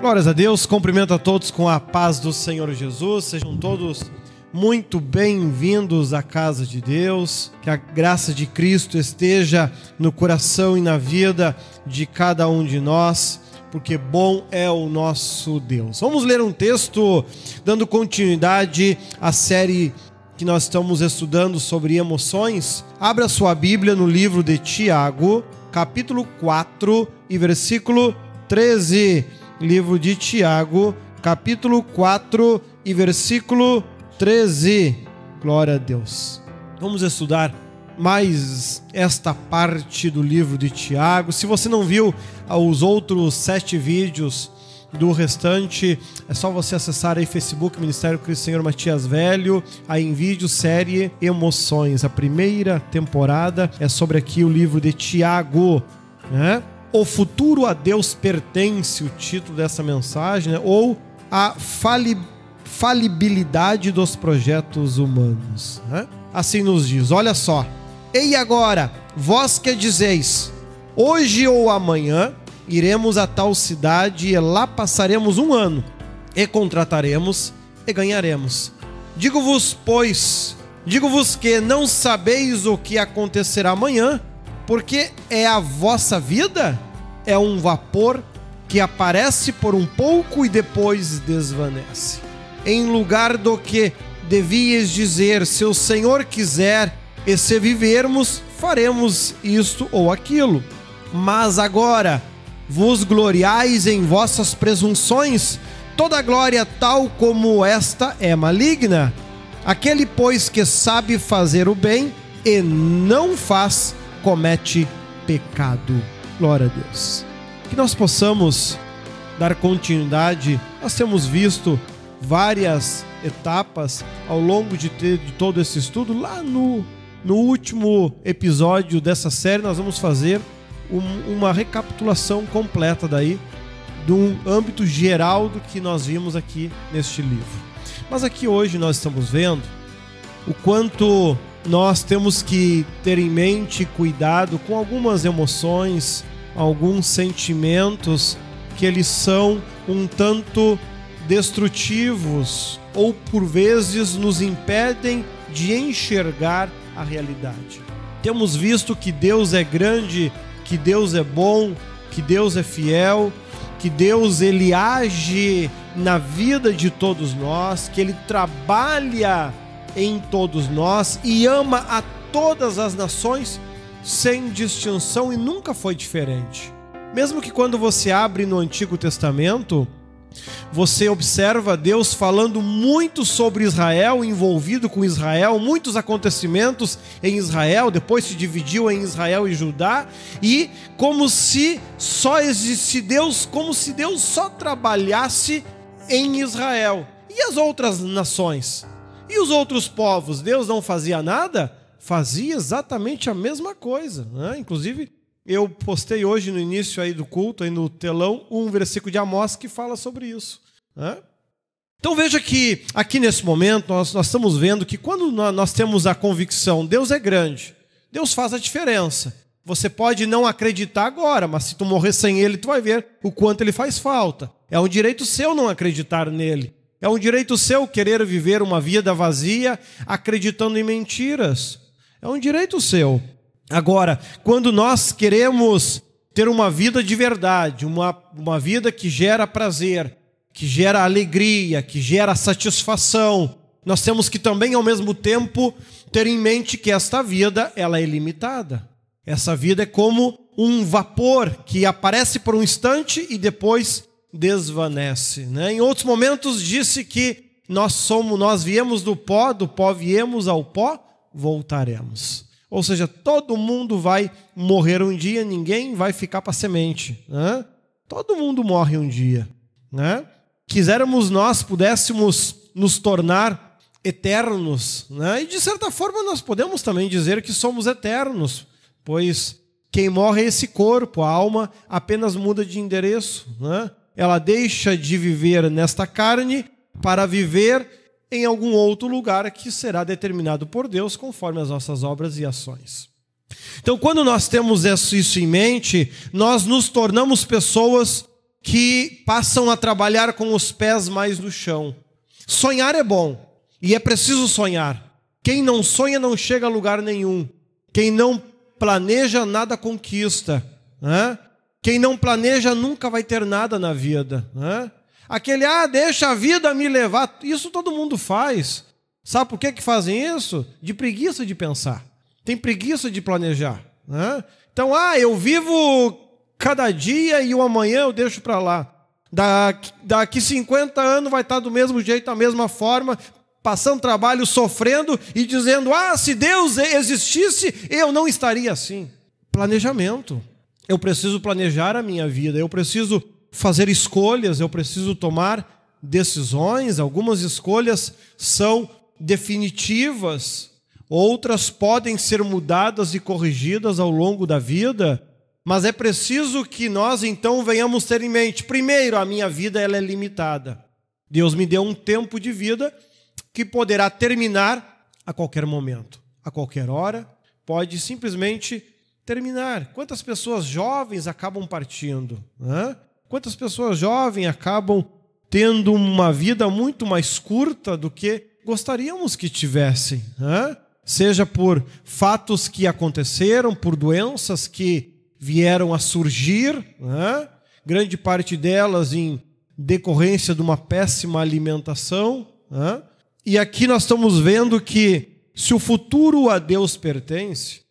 Glórias a Deus, cumprimento a todos com a paz do Senhor Jesus, sejam todos muito bem-vindos à casa de Deus, que a graça de Cristo esteja no coração e na vida de cada um de nós, porque bom é o nosso Deus. Vamos ler um texto dando continuidade à série que nós estamos estudando sobre emoções. Abra sua Bíblia no livro de Tiago, capítulo 4 e versículo 13 livro de Tiago, capítulo 4 e versículo 13. Glória a Deus. Vamos estudar mais esta parte do livro de Tiago. Se você não viu os outros sete vídeos do restante, é só você acessar aí Facebook Ministério Cristo Senhor Matias Velho, aí em vídeo série Emoções. A primeira temporada é sobre aqui o livro de Tiago, né? O futuro a Deus pertence, o título dessa mensagem, né? ou a fali falibilidade dos projetos humanos. Né? Assim nos diz: olha só. E agora, vós que dizeis, hoje ou amanhã iremos a tal cidade e lá passaremos um ano, e contrataremos e ganharemos. Digo-vos, pois, digo-vos que não sabeis o que acontecerá amanhã, porque é a vossa vida é um vapor que aparece por um pouco e depois desvanece. Em lugar do que devias dizer, se o Senhor quiser e se vivermos, faremos isto ou aquilo. Mas agora vos gloriais em vossas presunções, toda glória tal como esta é maligna. Aquele, pois, que sabe fazer o bem e não faz, comete pecado. Glória a Deus. Que nós possamos dar continuidade. Nós temos visto várias etapas ao longo de, ter, de todo esse estudo. Lá no, no último episódio dessa série, nós vamos fazer um, uma recapitulação completa daí de um âmbito geral do que nós vimos aqui neste livro. Mas aqui hoje nós estamos vendo o quanto nós temos que ter em mente cuidado com algumas emoções, alguns sentimentos que eles são um tanto destrutivos ou por vezes nos impedem de enxergar a realidade. Temos visto que Deus é grande, que Deus é bom, que Deus é fiel, que Deus ele age na vida de todos nós, que ele trabalha em todos nós e ama a todas as nações sem distinção e nunca foi diferente. Mesmo que quando você abre no Antigo Testamento, você observa Deus falando muito sobre Israel, envolvido com Israel, muitos acontecimentos em Israel, depois se dividiu em Israel e Judá, e como se só existisse Deus, como se Deus só trabalhasse em Israel. E as outras nações? E os outros povos, Deus não fazia nada? Fazia exatamente a mesma coisa. Né? Inclusive, eu postei hoje no início aí do culto, aí no telão, um versículo de Amós que fala sobre isso. Né? Então veja que aqui nesse momento nós, nós estamos vendo que quando nós temos a convicção, Deus é grande, Deus faz a diferença. Você pode não acreditar agora, mas se tu morrer sem Ele, tu vai ver o quanto Ele faz falta. É um direito seu não acreditar nele. É um direito seu querer viver uma vida vazia, acreditando em mentiras. É um direito seu. Agora, quando nós queremos ter uma vida de verdade, uma, uma vida que gera prazer, que gera alegria, que gera satisfação, nós temos que também, ao mesmo tempo, ter em mente que esta vida ela é limitada. Essa vida é como um vapor que aparece por um instante e depois desvanece. Né? Em outros momentos disse que nós somos, nós viemos do pó, do pó viemos ao pó, voltaremos. Ou seja, todo mundo vai morrer um dia, ninguém vai ficar para semente. Né? Todo mundo morre um dia. Né? Quiséramos nós pudéssemos nos tornar eternos, né? e de certa forma nós podemos também dizer que somos eternos, pois quem morre é esse corpo, a alma apenas muda de endereço. Né? Ela deixa de viver nesta carne para viver em algum outro lugar que será determinado por Deus conforme as nossas obras e ações. Então, quando nós temos isso em mente, nós nos tornamos pessoas que passam a trabalhar com os pés mais no chão. Sonhar é bom e é preciso sonhar. Quem não sonha não chega a lugar nenhum. Quem não planeja, nada conquista. Né? Quem não planeja nunca vai ter nada na vida. Né? Aquele, ah, deixa a vida me levar. Isso todo mundo faz. Sabe por que, que fazem isso? De preguiça de pensar. Tem preguiça de planejar. Né? Então, ah, eu vivo cada dia e o amanhã eu deixo para lá. Daqui, daqui 50 anos vai estar do mesmo jeito, da mesma forma, passando trabalho, sofrendo e dizendo: ah, se Deus existisse, eu não estaria assim. Planejamento. Eu preciso planejar a minha vida, eu preciso fazer escolhas, eu preciso tomar decisões. Algumas escolhas são definitivas, outras podem ser mudadas e corrigidas ao longo da vida, mas é preciso que nós então venhamos ter em mente, primeiro, a minha vida ela é limitada. Deus me deu um tempo de vida que poderá terminar a qualquer momento, a qualquer hora, pode simplesmente terminar. Quantas pessoas jovens acabam partindo? Né? Quantas pessoas jovens acabam tendo uma vida muito mais curta do que gostaríamos que tivessem, né? seja por fatos que aconteceram, por doenças que vieram a surgir, né? grande parte delas em decorrência de uma péssima alimentação. Né? E aqui nós estamos vendo que se o futuro a Deus pertence,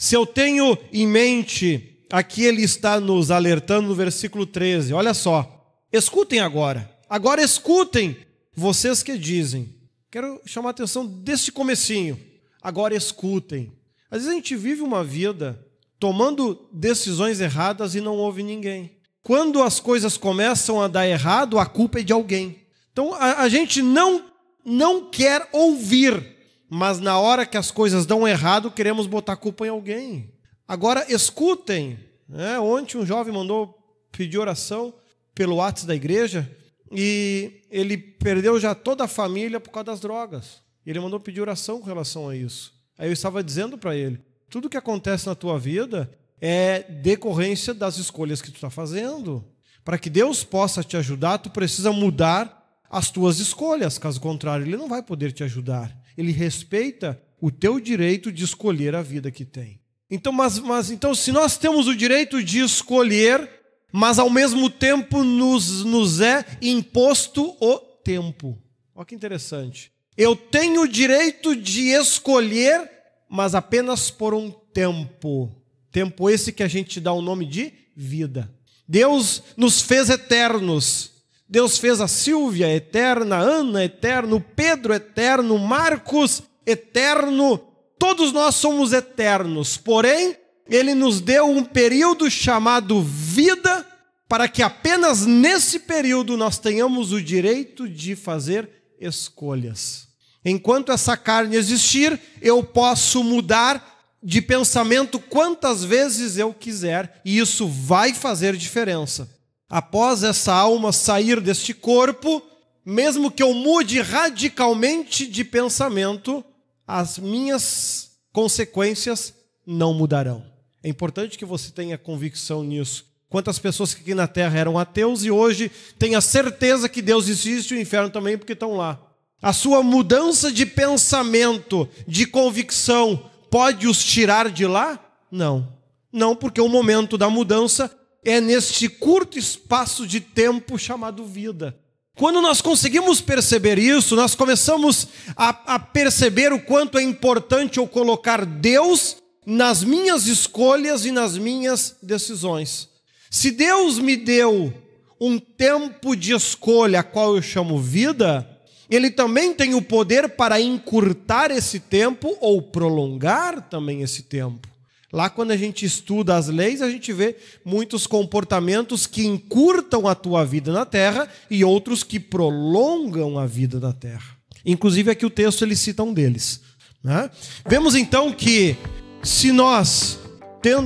se eu tenho em mente, aqui ele está nos alertando no versículo 13, olha só, escutem agora, agora escutem vocês que dizem, Quero chamar a atenção desse comecinho. Agora escutem. Às vezes a gente vive uma vida tomando decisões erradas e não ouve ninguém. Quando as coisas começam a dar errado, a culpa é de alguém. Então a, a gente não não quer ouvir, mas na hora que as coisas dão errado, queremos botar culpa em alguém. Agora escutem. Né? Ontem um jovem mandou pedir oração pelo WhatsApp da igreja e ele perdeu já toda a família por causa das drogas. Ele mandou pedir oração com relação a isso. Aí eu estava dizendo para ele: tudo que acontece na tua vida é decorrência das escolhas que tu está fazendo. Para que Deus possa te ajudar, tu precisa mudar as tuas escolhas. Caso contrário, Ele não vai poder te ajudar. Ele respeita o teu direito de escolher a vida que tem. Então, mas, mas então, se nós temos o direito de escolher mas ao mesmo tempo nos, nos é imposto o tempo. Olha que interessante. Eu tenho o direito de escolher, mas apenas por um tempo. Tempo esse que a gente dá o nome de vida. Deus nos fez eternos. Deus fez a Silvia eterna, Ana eterno, Pedro eterno, Marcos eterno. Todos nós somos eternos. Porém, ele nos deu um período chamado vida, para que apenas nesse período nós tenhamos o direito de fazer escolhas. Enquanto essa carne existir, eu posso mudar de pensamento quantas vezes eu quiser, e isso vai fazer diferença. Após essa alma sair deste corpo, mesmo que eu mude radicalmente de pensamento, as minhas consequências não mudarão. É importante que você tenha convicção nisso. Quantas pessoas que aqui na terra eram ateus e hoje têm a certeza que Deus existe e o inferno também, porque estão lá. A sua mudança de pensamento, de convicção, pode os tirar de lá? Não. Não, porque o momento da mudança é neste curto espaço de tempo chamado vida. Quando nós conseguimos perceber isso, nós começamos a, a perceber o quanto é importante eu colocar Deus nas minhas escolhas e nas minhas decisões. Se Deus me deu um tempo de escolha, a qual eu chamo vida, Ele também tem o poder para encurtar esse tempo ou prolongar também esse tempo. Lá, quando a gente estuda as leis, a gente vê muitos comportamentos que encurtam a tua vida na terra e outros que prolongam a vida na terra. Inclusive, aqui o texto ele cita um deles. Né? Vemos então que se nós,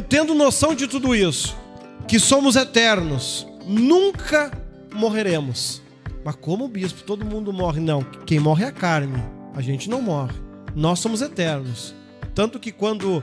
tendo noção de tudo isso, que somos eternos, nunca morreremos. Mas como bispo, todo mundo morre? Não, quem morre é a carne. A gente não morre. Nós somos eternos. Tanto que quando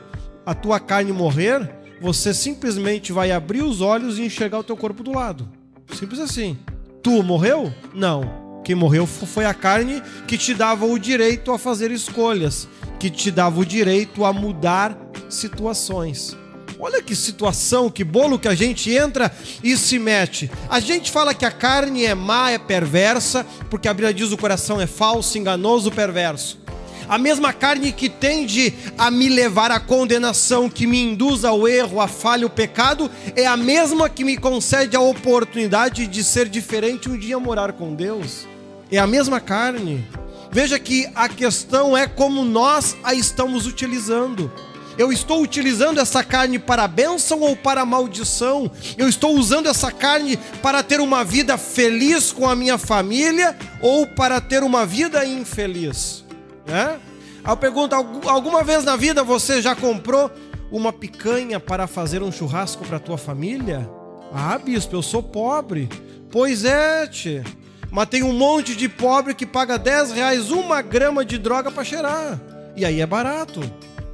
a tua carne morrer, você simplesmente vai abrir os olhos e enxergar o teu corpo do lado. Simples assim. Tu morreu? Não. Quem morreu foi a carne que te dava o direito a fazer escolhas, que te dava o direito a mudar situações. Olha que situação, que bolo que a gente entra e se mete. A gente fala que a carne é má, é perversa, porque a Bíblia diz o coração é falso, enganoso, perverso. A mesma carne que tende a me levar à condenação, que me induz ao erro, à falha, ao pecado, é a mesma que me concede a oportunidade de ser diferente um dia morar com Deus. É a mesma carne. Veja que a questão é como nós a estamos utilizando. Eu estou utilizando essa carne para bênção ou para maldição? Eu estou usando essa carne para ter uma vida feliz com a minha família ou para ter uma vida infeliz? Né? Eu pergunto: alguma vez na vida você já comprou uma picanha para fazer um churrasco para tua família? Ah, bispo, eu sou pobre. Pois é, tchê. Mas tem um monte de pobre que paga 10 reais uma grama de droga para cheirar. E aí é barato.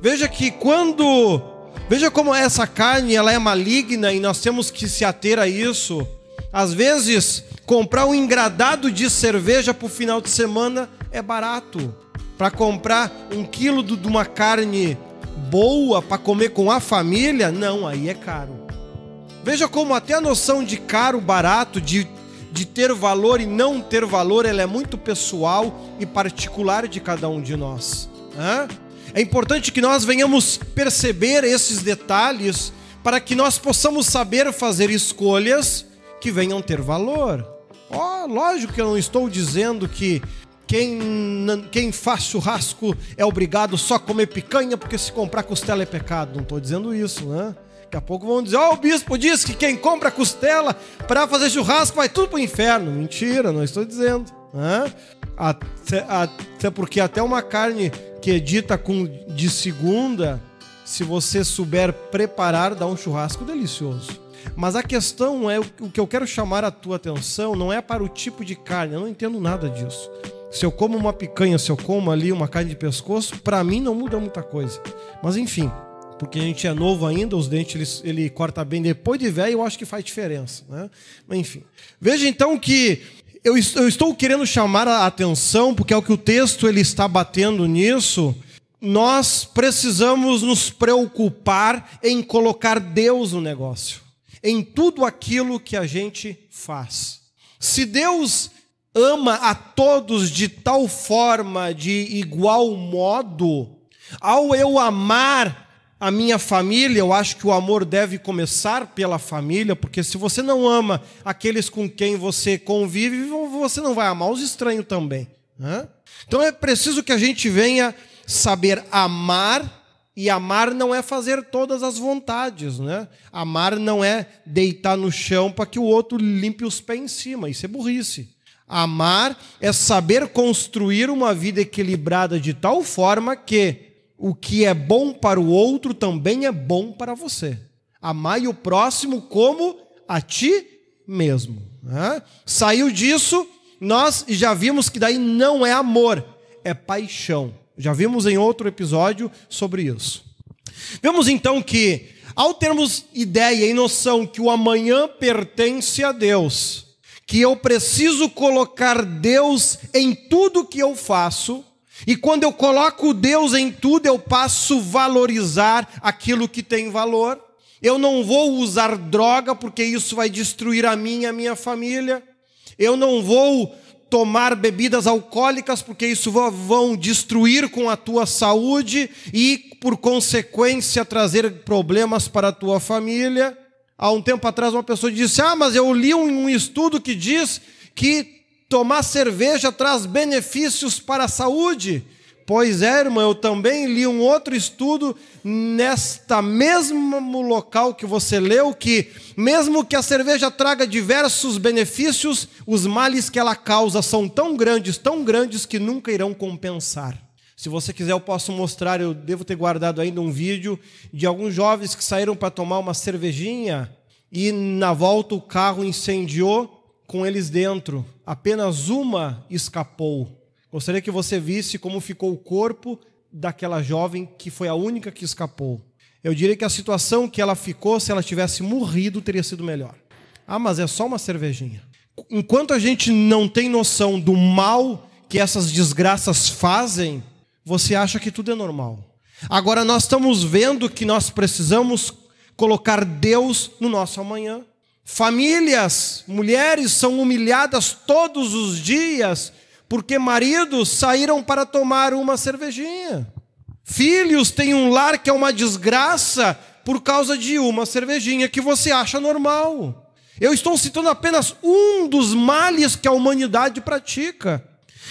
Veja que quando. Veja como essa carne ela é maligna e nós temos que se ater a isso. Às vezes, comprar um engradado de cerveja para o final de semana é barato. Para comprar um quilo de uma carne boa para comer com a família, não, aí é caro. Veja como até a noção de caro, barato, de, de ter valor e não ter valor, ela é muito pessoal e particular de cada um de nós. Hã? É importante que nós venhamos perceber esses detalhes para que nós possamos saber fazer escolhas que venham ter valor. Ó, oh, lógico que eu não estou dizendo que quem, quem faz churrasco é obrigado só a comer picanha porque se comprar costela é pecado. Não estou dizendo isso, né? Daqui a pouco vão dizer: Ó, oh, o bispo diz que quem compra costela para fazer churrasco vai tudo para o inferno. Mentira, não estou dizendo. Né? Até, até porque até uma carne que é dita com de segunda, se você souber preparar, dá um churrasco delicioso. Mas a questão é o que eu quero chamar a tua atenção não é para o tipo de carne, eu não entendo nada disso. Se eu como uma picanha, se eu como ali uma carne de pescoço, para mim não muda muita coisa. Mas enfim, porque a gente é novo ainda, os dentes ele, ele corta bem depois de velho, eu acho que faz diferença, né? Mas enfim. Veja então que eu, eu estou querendo chamar a atenção, porque é o que o texto ele está batendo nisso. Nós precisamos nos preocupar em colocar Deus no negócio, em tudo aquilo que a gente faz. Se Deus ama a todos de tal forma, de igual modo, ao eu amar a minha família, eu acho que o amor deve começar pela família, porque se você não ama aqueles com quem você convive, você não vai amar os estranhos também. Né? Então é preciso que a gente venha saber amar, e amar não é fazer todas as vontades. Né? Amar não é deitar no chão para que o outro limpe os pés em cima, isso é burrice. Amar é saber construir uma vida equilibrada de tal forma que o que é bom para o outro também é bom para você. Amai o próximo como a ti mesmo. Né? Saiu disso, nós já vimos que daí não é amor, é paixão. Já vimos em outro episódio sobre isso. Vemos então que, ao termos ideia e noção que o amanhã pertence a Deus, que eu preciso colocar Deus em tudo que eu faço, e quando eu coloco Deus em tudo, eu passo a valorizar aquilo que tem valor. Eu não vou usar droga, porque isso vai destruir a mim e a minha família. Eu não vou tomar bebidas alcoólicas, porque isso vão destruir com a tua saúde e, por consequência, trazer problemas para a tua família. Há um tempo atrás, uma pessoa disse: Ah, mas eu li um estudo que diz que tomar cerveja traz benefícios para a saúde. Pois é, irmão, eu também li um outro estudo nesta mesmo local que você leu, que mesmo que a cerveja traga diversos benefícios, os males que ela causa são tão grandes, tão grandes que nunca irão compensar. Se você quiser, eu posso mostrar, eu devo ter guardado ainda um vídeo de alguns jovens que saíram para tomar uma cervejinha e na volta o carro incendiou com eles dentro. Apenas uma escapou. Gostaria que você visse como ficou o corpo daquela jovem que foi a única que escapou. Eu diria que a situação que ela ficou, se ela tivesse morrido, teria sido melhor. Ah, mas é só uma cervejinha. Enquanto a gente não tem noção do mal que essas desgraças fazem, você acha que tudo é normal. Agora nós estamos vendo que nós precisamos colocar Deus no nosso amanhã. Famílias, mulheres são humilhadas todos os dias porque maridos saíram para tomar uma cervejinha. Filhos têm um lar que é uma desgraça por causa de uma cervejinha que você acha normal. Eu estou citando apenas um dos males que a humanidade pratica,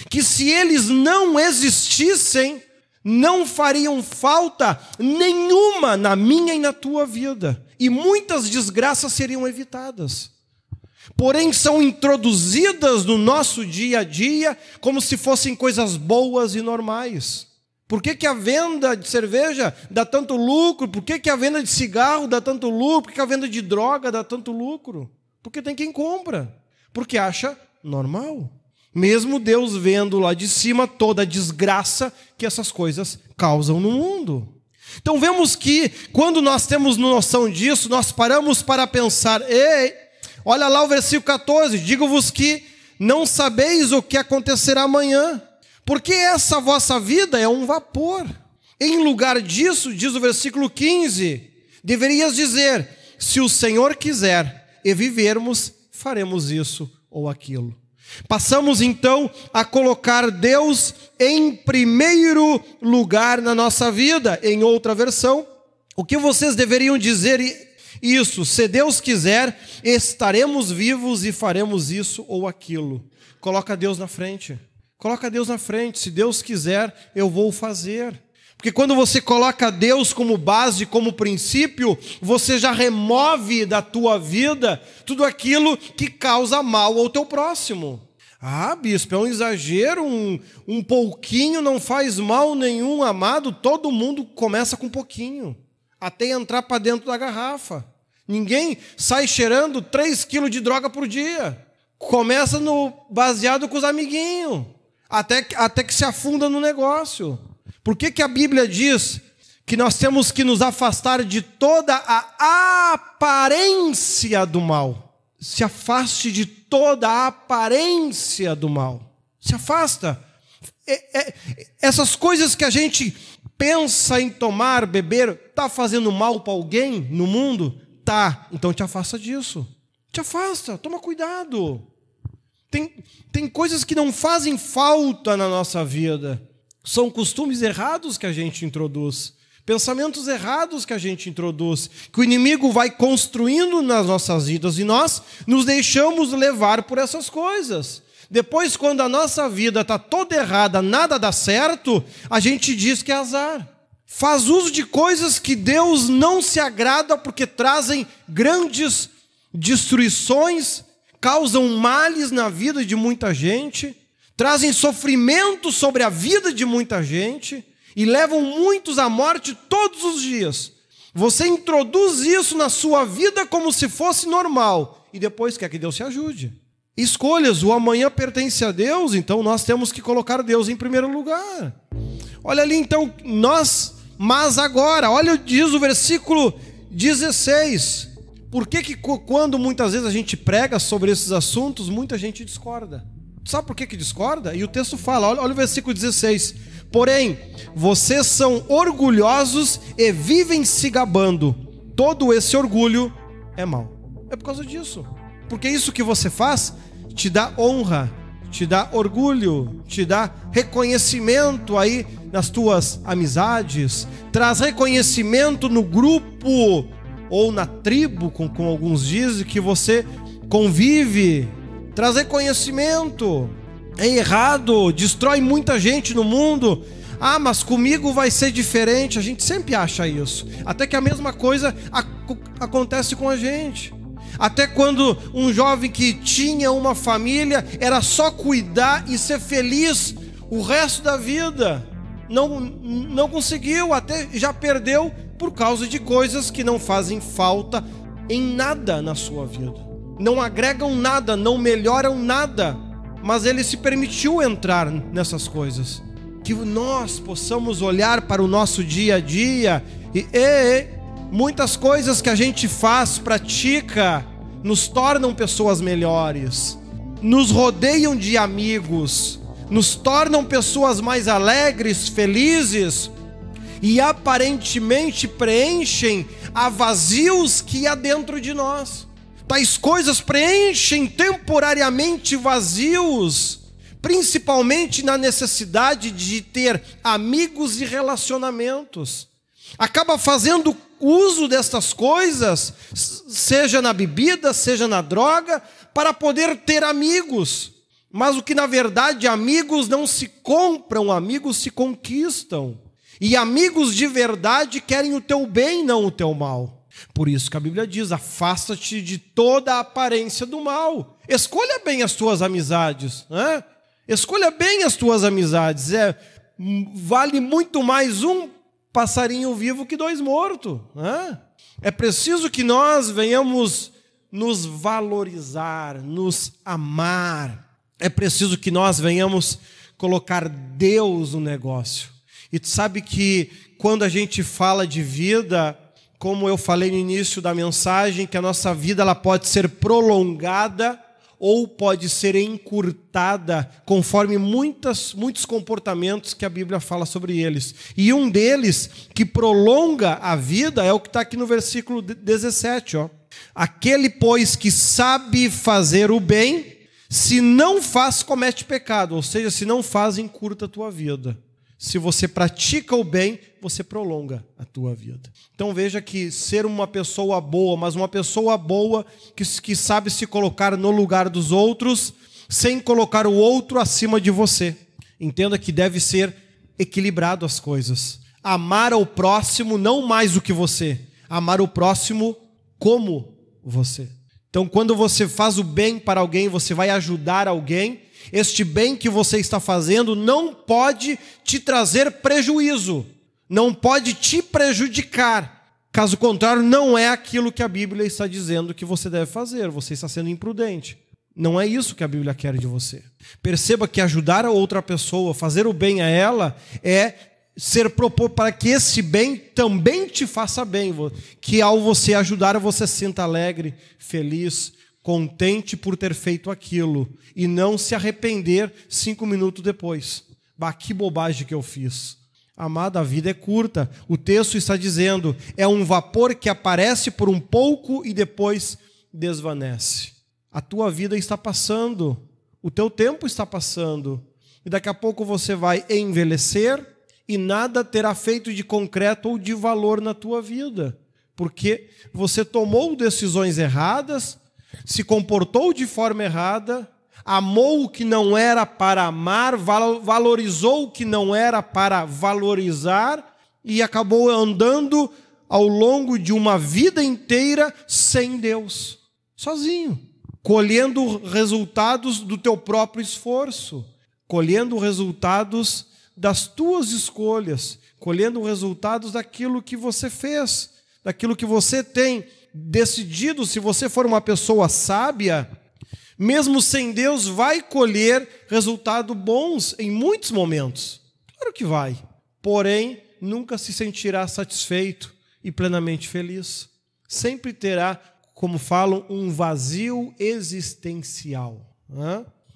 que se eles não existissem, não fariam falta nenhuma na minha e na tua vida, e muitas desgraças seriam evitadas. Porém, são introduzidas no nosso dia a dia como se fossem coisas boas e normais. Por que, que a venda de cerveja dá tanto lucro? Por que, que a venda de cigarro dá tanto lucro? Por que, que a venda de droga dá tanto lucro? Porque tem quem compra, porque acha normal. Mesmo Deus vendo lá de cima toda a desgraça que essas coisas causam no mundo. Então vemos que quando nós temos noção disso, nós paramos para pensar: ei, olha lá o versículo 14: digo-vos que não sabeis o que acontecerá amanhã, porque essa vossa vida é um vapor. Em lugar disso, diz o versículo 15, deverias dizer: se o Senhor quiser e vivermos, faremos isso ou aquilo. Passamos então a colocar Deus em primeiro lugar na nossa vida. Em outra versão, o que vocês deveriam dizer isso? Se Deus quiser, estaremos vivos e faremos isso ou aquilo. Coloca Deus na frente. Coloca Deus na frente. Se Deus quiser, eu vou fazer. Porque quando você coloca Deus como base, como princípio, você já remove da tua vida tudo aquilo que causa mal ao teu próximo. Ah, bispo, é um exagero, um, um pouquinho não faz mal nenhum, amado. Todo mundo começa com pouquinho, até entrar para dentro da garrafa. Ninguém sai cheirando 3 quilos de droga por dia. Começa no baseado com os amiguinhos, até, até que se afunda no negócio. Por que, que a Bíblia diz que nós temos que nos afastar de toda a aparência do mal? Se afaste de toda a aparência do mal. Se afasta. É, é, essas coisas que a gente pensa em tomar, beber, está fazendo mal para alguém no mundo? Tá. Então te afasta disso. Te afasta, toma cuidado. Tem, tem coisas que não fazem falta na nossa vida. São costumes errados que a gente introduz, pensamentos errados que a gente introduz, que o inimigo vai construindo nas nossas vidas e nós nos deixamos levar por essas coisas. Depois, quando a nossa vida está toda errada, nada dá certo, a gente diz que é azar. Faz uso de coisas que Deus não se agrada porque trazem grandes destruições, causam males na vida de muita gente trazem sofrimento sobre a vida de muita gente e levam muitos à morte todos os dias. Você introduz isso na sua vida como se fosse normal e depois quer que Deus te ajude. Escolhas, o amanhã pertence a Deus, então nós temos que colocar Deus em primeiro lugar. Olha ali então, nós, mas agora, olha, diz o versículo 16. Por que, que quando muitas vezes a gente prega sobre esses assuntos, muita gente discorda? Sabe por que, que discorda? E o texto fala, olha, olha o versículo 16. Porém, vocês são orgulhosos e vivem se gabando. Todo esse orgulho é mal. É por causa disso. Porque isso que você faz te dá honra, te dá orgulho, te dá reconhecimento aí nas tuas amizades, traz reconhecimento no grupo ou na tribo, como, como alguns dizem, que você convive trazer conhecimento. É errado, destrói muita gente no mundo. Ah, mas comigo vai ser diferente. A gente sempre acha isso. Até que a mesma coisa acontece com a gente. Até quando um jovem que tinha uma família era só cuidar e ser feliz o resto da vida. Não, não conseguiu, até já perdeu por causa de coisas que não fazem falta em nada na sua vida não agregam nada, não melhoram nada, mas ele se permitiu entrar nessas coisas. Que nós possamos olhar para o nosso dia a dia e, e muitas coisas que a gente faz, pratica, nos tornam pessoas melhores, nos rodeiam de amigos, nos tornam pessoas mais alegres, felizes e aparentemente preenchem a vazios que há dentro de nós. Tais coisas preenchem temporariamente vazios, principalmente na necessidade de ter amigos e relacionamentos. Acaba fazendo uso destas coisas, seja na bebida, seja na droga, para poder ter amigos. Mas o que na verdade amigos não se compram, amigos se conquistam. E amigos de verdade querem o teu bem, não o teu mal. Por isso que a Bíblia diz: afasta-te de toda a aparência do mal. Escolha bem as tuas amizades. Né? Escolha bem as tuas amizades. É, vale muito mais um passarinho vivo que dois mortos. Né? É preciso que nós venhamos nos valorizar, nos amar. É preciso que nós venhamos colocar Deus no negócio. E tu sabe que quando a gente fala de vida, como eu falei no início da mensagem, que a nossa vida ela pode ser prolongada ou pode ser encurtada conforme muitas, muitos comportamentos que a Bíblia fala sobre eles. E um deles que prolonga a vida é o que está aqui no versículo 17. Ó. Aquele, pois, que sabe fazer o bem, se não faz, comete pecado. Ou seja, se não faz, encurta a tua vida. Se você pratica o bem, você prolonga a tua vida. Então veja que ser uma pessoa boa, mas uma pessoa boa que, que sabe se colocar no lugar dos outros, sem colocar o outro acima de você. Entenda que deve ser equilibrado as coisas. Amar ao próximo não mais do que você, amar o próximo como você. Então, quando você faz o bem para alguém, você vai ajudar alguém, este bem que você está fazendo não pode te trazer prejuízo, não pode te prejudicar. Caso contrário, não é aquilo que a Bíblia está dizendo que você deve fazer, você está sendo imprudente. Não é isso que a Bíblia quer de você. Perceba que ajudar a outra pessoa, fazer o bem a ela, é ser propor para que esse bem também te faça bem, que ao você ajudar você se sinta alegre, feliz, contente por ter feito aquilo e não se arrepender cinco minutos depois. Bah, que bobagem que eu fiz. Amada, a vida é curta. O texto está dizendo: é um vapor que aparece por um pouco e depois desvanece. A tua vida está passando, o teu tempo está passando, e daqui a pouco você vai envelhecer e nada terá feito de concreto ou de valor na tua vida, porque você tomou decisões erradas, se comportou de forma errada, amou o que não era para amar, valorizou o que não era para valorizar e acabou andando ao longo de uma vida inteira sem Deus, sozinho, colhendo resultados do teu próprio esforço, colhendo resultados das tuas escolhas, colhendo resultados daquilo que você fez, daquilo que você tem decidido, se você for uma pessoa sábia, mesmo sem Deus, vai colher resultados bons em muitos momentos. Claro que vai. Porém, nunca se sentirá satisfeito e plenamente feliz. Sempre terá, como falam, um vazio existencial.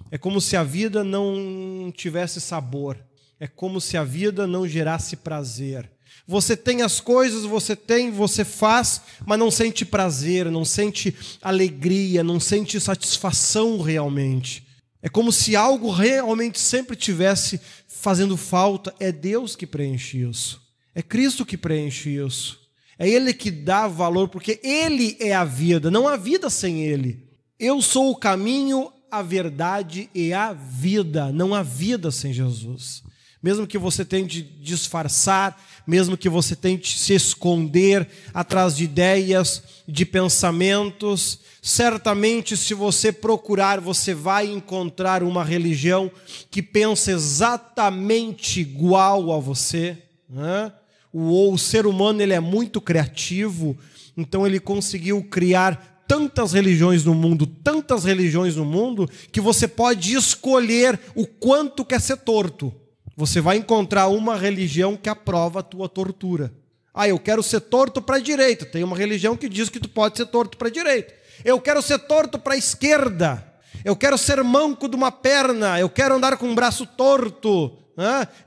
É como se a vida não tivesse sabor. É como se a vida não gerasse prazer. Você tem as coisas, você tem, você faz, mas não sente prazer, não sente alegria, não sente satisfação realmente. É como se algo realmente sempre tivesse fazendo falta. É Deus que preenche isso. É Cristo que preenche isso. É Ele que dá valor, porque Ele é a vida, não há vida sem Ele. Eu sou o caminho, a verdade e a vida. Não há vida sem Jesus mesmo que você tente disfarçar, mesmo que você tente se esconder atrás de ideias, de pensamentos, certamente, se você procurar, você vai encontrar uma religião que pensa exatamente igual a você. Né? O, o ser humano ele é muito criativo, então ele conseguiu criar tantas religiões no mundo, tantas religiões no mundo, que você pode escolher o quanto quer ser torto. Você vai encontrar uma religião que aprova a tua tortura. Ah, eu quero ser torto para a direita. Tem uma religião que diz que tu pode ser torto para a direita. Eu quero ser torto para a esquerda. Eu quero ser manco de uma perna. Eu quero andar com o braço torto.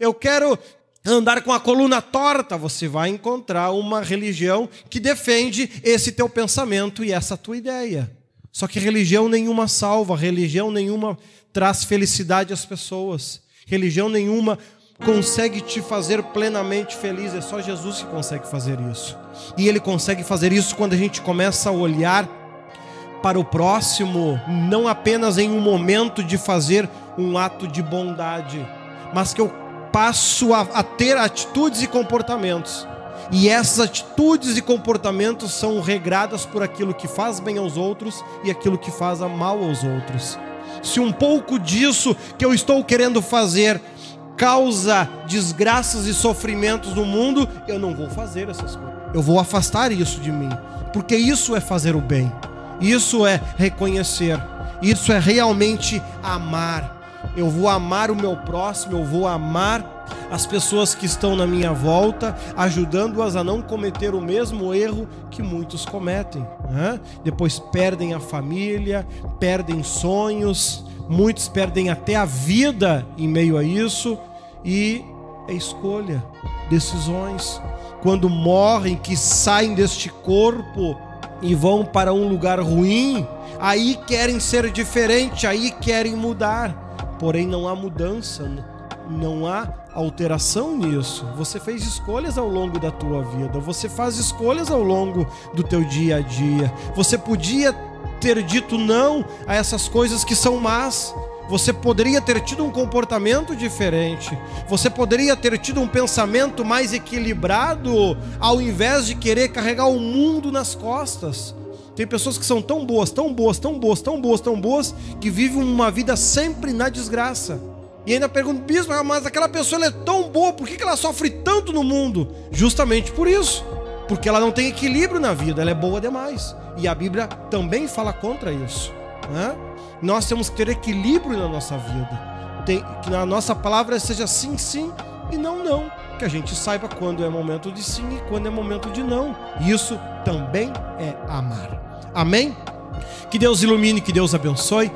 Eu quero andar com a coluna torta. Você vai encontrar uma religião que defende esse teu pensamento e essa tua ideia. Só que religião nenhuma salva, religião nenhuma traz felicidade às pessoas. Religião nenhuma consegue te fazer plenamente feliz, é só Jesus que consegue fazer isso. E ele consegue fazer isso quando a gente começa a olhar para o próximo, não apenas em um momento de fazer um ato de bondade, mas que eu passo a, a ter atitudes e comportamentos e essas atitudes e comportamentos são regradas por aquilo que faz bem aos outros e aquilo que faz mal aos outros. Se um pouco disso que eu estou querendo fazer causa desgraças e sofrimentos no mundo, eu não vou fazer essas coisas. Eu vou afastar isso de mim, porque isso é fazer o bem. Isso é reconhecer. Isso é realmente amar. Eu vou amar o meu próximo, eu vou amar as pessoas que estão na minha volta, ajudando-as a não cometer o mesmo erro que muitos cometem. Né? Depois perdem a família, perdem sonhos, muitos perdem até a vida em meio a isso, e é escolha, decisões. Quando morrem, que saem deste corpo e vão para um lugar ruim, aí querem ser diferente, aí querem mudar. Porém, não há mudança, não há alteração nisso. Você fez escolhas ao longo da tua vida, você faz escolhas ao longo do teu dia a dia. Você podia ter dito não a essas coisas que são más. Você poderia ter tido um comportamento diferente. Você poderia ter tido um pensamento mais equilibrado, ao invés de querer carregar o mundo nas costas. Tem pessoas que são tão boas, tão boas, tão boas, tão boas, tão boas, que vivem uma vida sempre na desgraça. E ainda pergunto, bispo, ah, mas aquela pessoa é tão boa, por que ela sofre tanto no mundo? Justamente por isso. Porque ela não tem equilíbrio na vida, ela é boa demais. E a Bíblia também fala contra isso. Né? Nós temos que ter equilíbrio na nossa vida. Tem, que na nossa palavra seja sim, sim e não, não. Que a gente saiba quando é momento de sim e quando é momento de não. Isso também é amar. Amém? Que Deus ilumine, que Deus abençoe.